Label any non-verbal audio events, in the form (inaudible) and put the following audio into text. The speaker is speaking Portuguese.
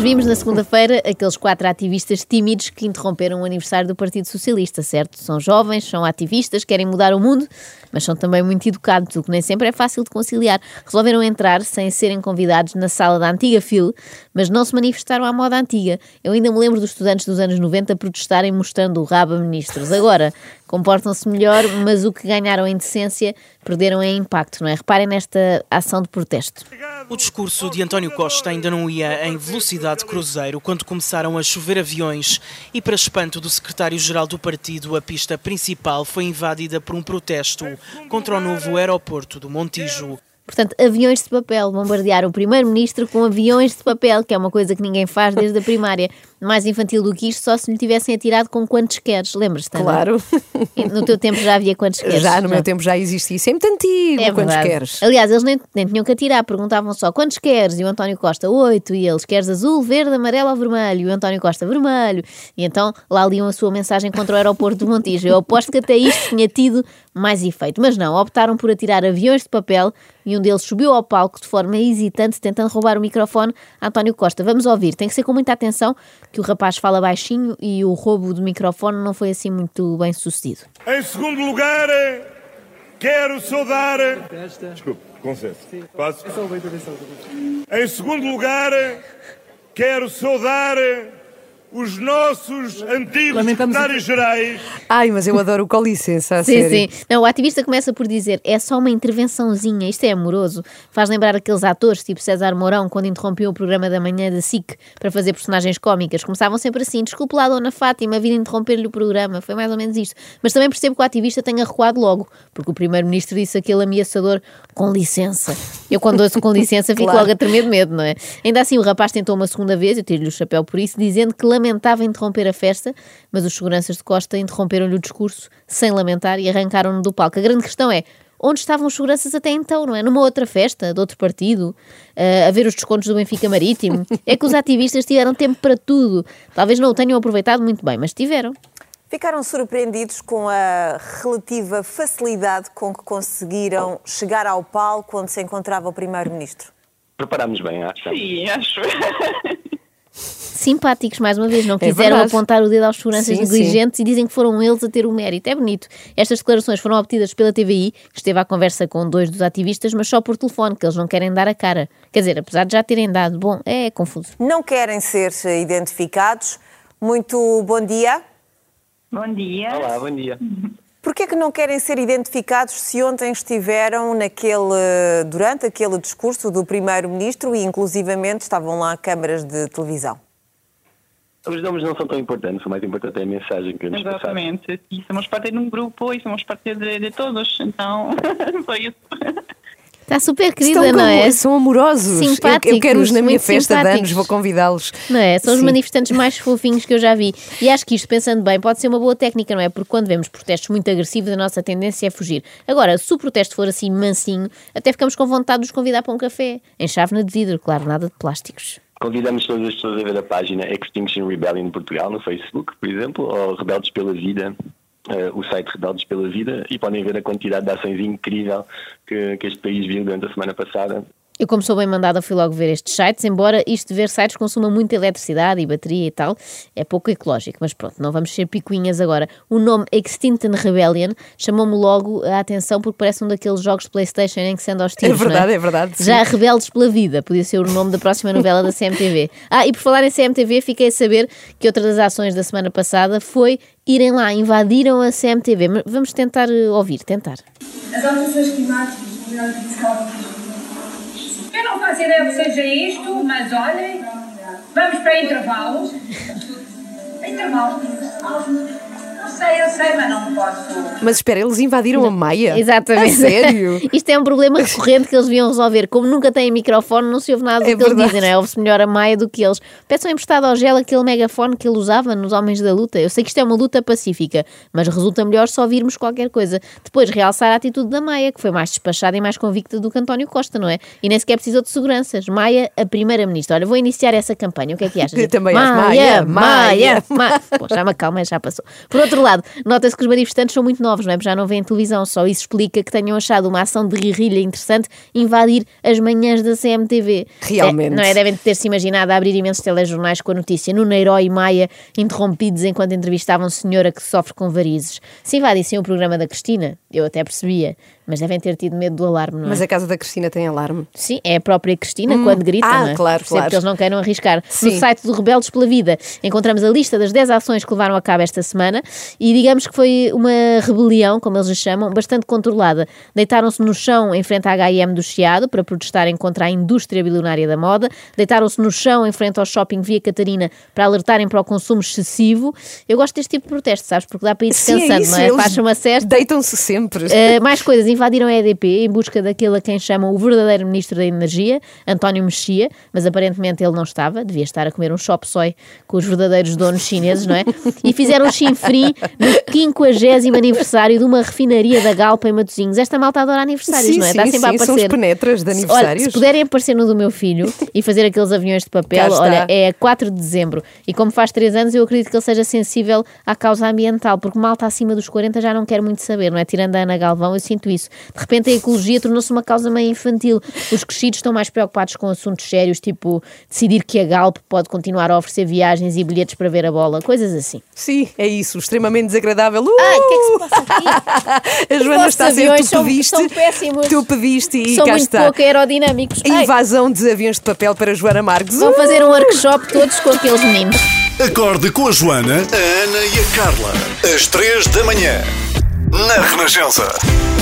Vimos na segunda-feira aqueles quatro ativistas tímidos que interromperam o aniversário do Partido Socialista, certo? São jovens, são ativistas, querem mudar o mundo, mas são também muito educados, o que nem sempre é fácil de conciliar. Resolveram entrar sem serem convidados na sala da antiga FIL, mas não se manifestaram à moda antiga. Eu ainda me lembro dos estudantes dos anos 90 protestarem mostrando o rabo a ministros. Agora, comportam-se melhor, mas o que ganharam em decência perderam em impacto, não é? Reparem nesta ação de protesto. O discurso de António Costa ainda não ia em velocidade cruzeiro quando começaram a chover aviões e, para espanto do secretário-geral do partido, a pista principal foi invadida por um protesto contra o novo aeroporto do Montijo. Portanto, aviões de papel, bombardear o primeiro-ministro com aviões de papel, que é uma coisa que ninguém faz desde a primária. Mais infantil do que isto, só se lhe tivessem atirado com quantos queres, lembras-te? Claro. No teu tempo já havia quantos queres? Já, no meu tempo já existia. Isso é muito antigo, É quantos queres. Aliás, eles nem, nem tinham que atirar, perguntavam só quantos queres? E o António Costa, oito. E eles, queres azul, verde, amarelo ou vermelho? E o António Costa, vermelho. E então lá liam a sua mensagem contra o aeroporto do Montijo. Eu aposto que até isto tinha tido mais efeito. Mas não, optaram por atirar aviões de papel e um deles subiu ao palco de forma hesitante, tentando roubar o microfone a António Costa. Vamos ouvir, tem que ser com muita atenção, que o rapaz fala baixinho e o roubo do microfone não foi assim muito bem sucedido. Em segundo lugar, quero saudar. Desculpe, com licença. Posso? Em segundo lugar, quero saudar os nossos antigos secretários-gerais. Ai, mas eu adoro o com licença, a Sim, sério. sim. Não, o ativista começa por dizer é só uma intervençãozinha, isto é amoroso. Faz lembrar aqueles atores, tipo César Mourão, quando interrompiam o programa da manhã da SIC para fazer personagens cómicas. Começavam sempre assim: desculpe lá, Dona Fátima, vir interromper-lhe o programa. Foi mais ou menos isto. Mas também percebo que o ativista tenha recuado logo, porque o primeiro-ministro disse aquele ameaçador com licença. Eu, quando ouço com licença, fico (laughs) Claro. logo a tremer de medo, não é? Ainda assim, o rapaz tentou uma segunda vez, eu tiro-lhe o chapéu por isso, dizendo que lamentava interromper a festa, mas os seguranças de Costa interromperam-lhe o discurso sem lamentar e arrancaram-no do palco. A grande questão é. Onde estavam os seguranças até então, não é? Numa outra festa, de outro partido, eh, a ver os descontos do Benfica Marítimo. É que os ativistas tiveram tempo para tudo. Talvez não o tenham aproveitado muito bem, mas tiveram. Ficaram surpreendidos com a relativa facilidade com que conseguiram chegar ao palco onde se encontrava o Primeiro-Ministro. Preparámos bem, acho. Sim, acho. Simpáticos, mais uma vez, não É quiseram verdade. apontar o dedo aos seguranças Sim, negligentes e dizem que foram eles a ter o mérito. É bonito. Estas declarações foram obtidas pela TVI, que esteve à conversa com dois dos ativistas, mas só por telefone, que eles não querem dar a cara. Quer dizer, apesar de já terem dado. Bom, é confuso. Não querem ser identificados. Muito bom dia. Bom dia. Olá, bom dia. Porquê que não querem ser identificados se ontem estiveram naquele, durante aquele discurso do Primeiro-Ministro e inclusivamente estavam lá câmaras de televisão? Os nomes não são tão importantes, o mais importante é a mensagem que nos passaram. Exatamente. E somos parte de um grupo e somos parte de, de todos. Então, (laughs) foi isso. Está super querida, Estão não como- é? São amorosos. Eu- Simpáticos, Eu, quero-os na minha festa de anos, vou convidá-los. Não é? São os Sim. manifestantes mais (laughs) fofinhos que eu já vi. E acho que isto, pensando bem, pode ser uma boa técnica, não é? Porque quando vemos protestos muito agressivos, a nossa tendência é fugir. Agora, se o protesto for assim mansinho, até ficamos com vontade de os convidar para um café. Em chávena de vidro, claro, nada de plásticos. Convidamos todas as pessoas a ver a página Extinction Rebellion Portugal no Facebook, por exemplo, ou Rebeldes pela Vida, eh, o site Rebeldes pela Vida, e podem ver a quantidade de ações incrível que, que este país viu durante a semana passada. Eu, como sou bem mandada, fui logo ver estes sites, embora isto de ver sites consuma muita eletricidade e bateria e tal, é pouco ecológico, mas pronto, não vamos ser picuinhas agora. O nome Extinction Rebellion chamou-me logo a atenção porque parece um daqueles jogos de Playstation em que se anda aos tiros, É verdade, não é verdade, sim. Já Rebeldes pela Vida, podia ser o nome da próxima novela da CMTV. Ah, e por falar em CMTV, fiquei a saber que outra das ações da semana passada foi irem lá, invadiram a CMTV. Vamos tentar eh, ouvir, tentar. As alterações climáticas, Eu não faço ideia que seja isto, mas olhem, vamos para intervalo. Intervalo. Sei, eu sei, mas não posso. Mas espera, eles invadiram a Maia? Exatamente. A sério? (laughs) Isto é um problema recorrente que eles deviam resolver. Como nunca têm microfone, não se ouve nada do É que eles verdade. dizem, não é? Ouve-se melhor a Maia do que eles. Peçam emprestado ao gel aquele megafone que ele usava nos Homens da Luta. Eu sei que isto é uma luta pacífica, mas resulta melhor só ouvirmos qualquer coisa. Depois, realçar a atitude da Maia, que foi mais despachada e mais convicta do que António Costa, não é? E nem sequer precisou de seguranças. Maia, a primeira-ministra. Olha, vou iniciar essa campanha. O que é que achas? (laughs) Eu também acho. Maia, Maia. Ma... Pô, já me acalma, já passou. Por outro lado, lado, nota-se que os manifestantes são muito novos, não é? Porque já não vêem televisão, só isso explica que tenham achado uma ação de guerrilha interessante invadir as manhãs da CMTV. Realmente. É, não é? Devem ter-se imaginado abrir imensos telejornais com a notícia no Neiro e Maia interrompidos enquanto entrevistavam senhora que sofre com varizes. Se invadissem o programa da Cristina, eu até percebia, mas devem ter tido medo do alarme, não é? Mas a casa da Cristina tem alarme. Sim, é a própria Cristina quando grita, ah, não é? claro, claro. que eles não queiram arriscar. Sim. No site do Rebeldes pela Vida encontramos a lista das 10 ações que levaram a cabo esta semana e digamos que foi uma rebelião, como eles a chamam, bastante controlada. Deitaram-se no chão em frente à H&M do Chiado para protestarem contra a indústria bilionária da moda, deitaram-se no chão em frente ao shopping Via Catarina para alertarem para o consumo excessivo. Eu gosto deste tipo de protesto, sabes? Porque dá para ir Sim, é descansando, isso, não é? Faz uma cesta. Deitam-se sempre. Uh, mais coisas, invadiram a EDP em busca daquele a quem chamam o verdadeiro Ministro da Energia, António Mexia, mas aparentemente ele não estava, devia estar a comer um chop soy com os verdadeiros donos chineses, não é? (laughs) E fizeram chinfrim no 50 aniversário de uma refinaria da Galpa em Matosinhos. Esta malta adora aniversários, Sim, não é? sim, Está sempre a sim, são aparecer. os penetras de aniversários. Olha, se puderem aparecer no do meu filho (laughs) e fazer aqueles aviões de papel, olha, é 4 de dezembro. E como faz 3 anos, eu acredito que ele seja sensível à causa ambiental, porque malta acima dos 40 já não quer muito saber, não é? Tirando a Ana Galvão, eu sinto isso. De repente a ecologia tornou-se uma causa meio infantil. Os crescidos estão mais preocupados com assuntos sérios, tipo decidir que a Galp pode continuar a oferecer viagens e bilhetes para ver a bola, coisas assim. Sim, é isso, extremamente desagradável. Uh! Ai, o que é que se passa aqui? (laughs) A Joana está a dizer, tu são- pediste, são péssimos. tu pediste e São cá muito está. pouco aerodinâmicos. Ai, Invasão de aviões de papel para Joana Marques. vão fazer um workshop todos com aqueles meninos. Acorde com a Joana, a Ana e a Carla. Às três da manhã. Na Renascença.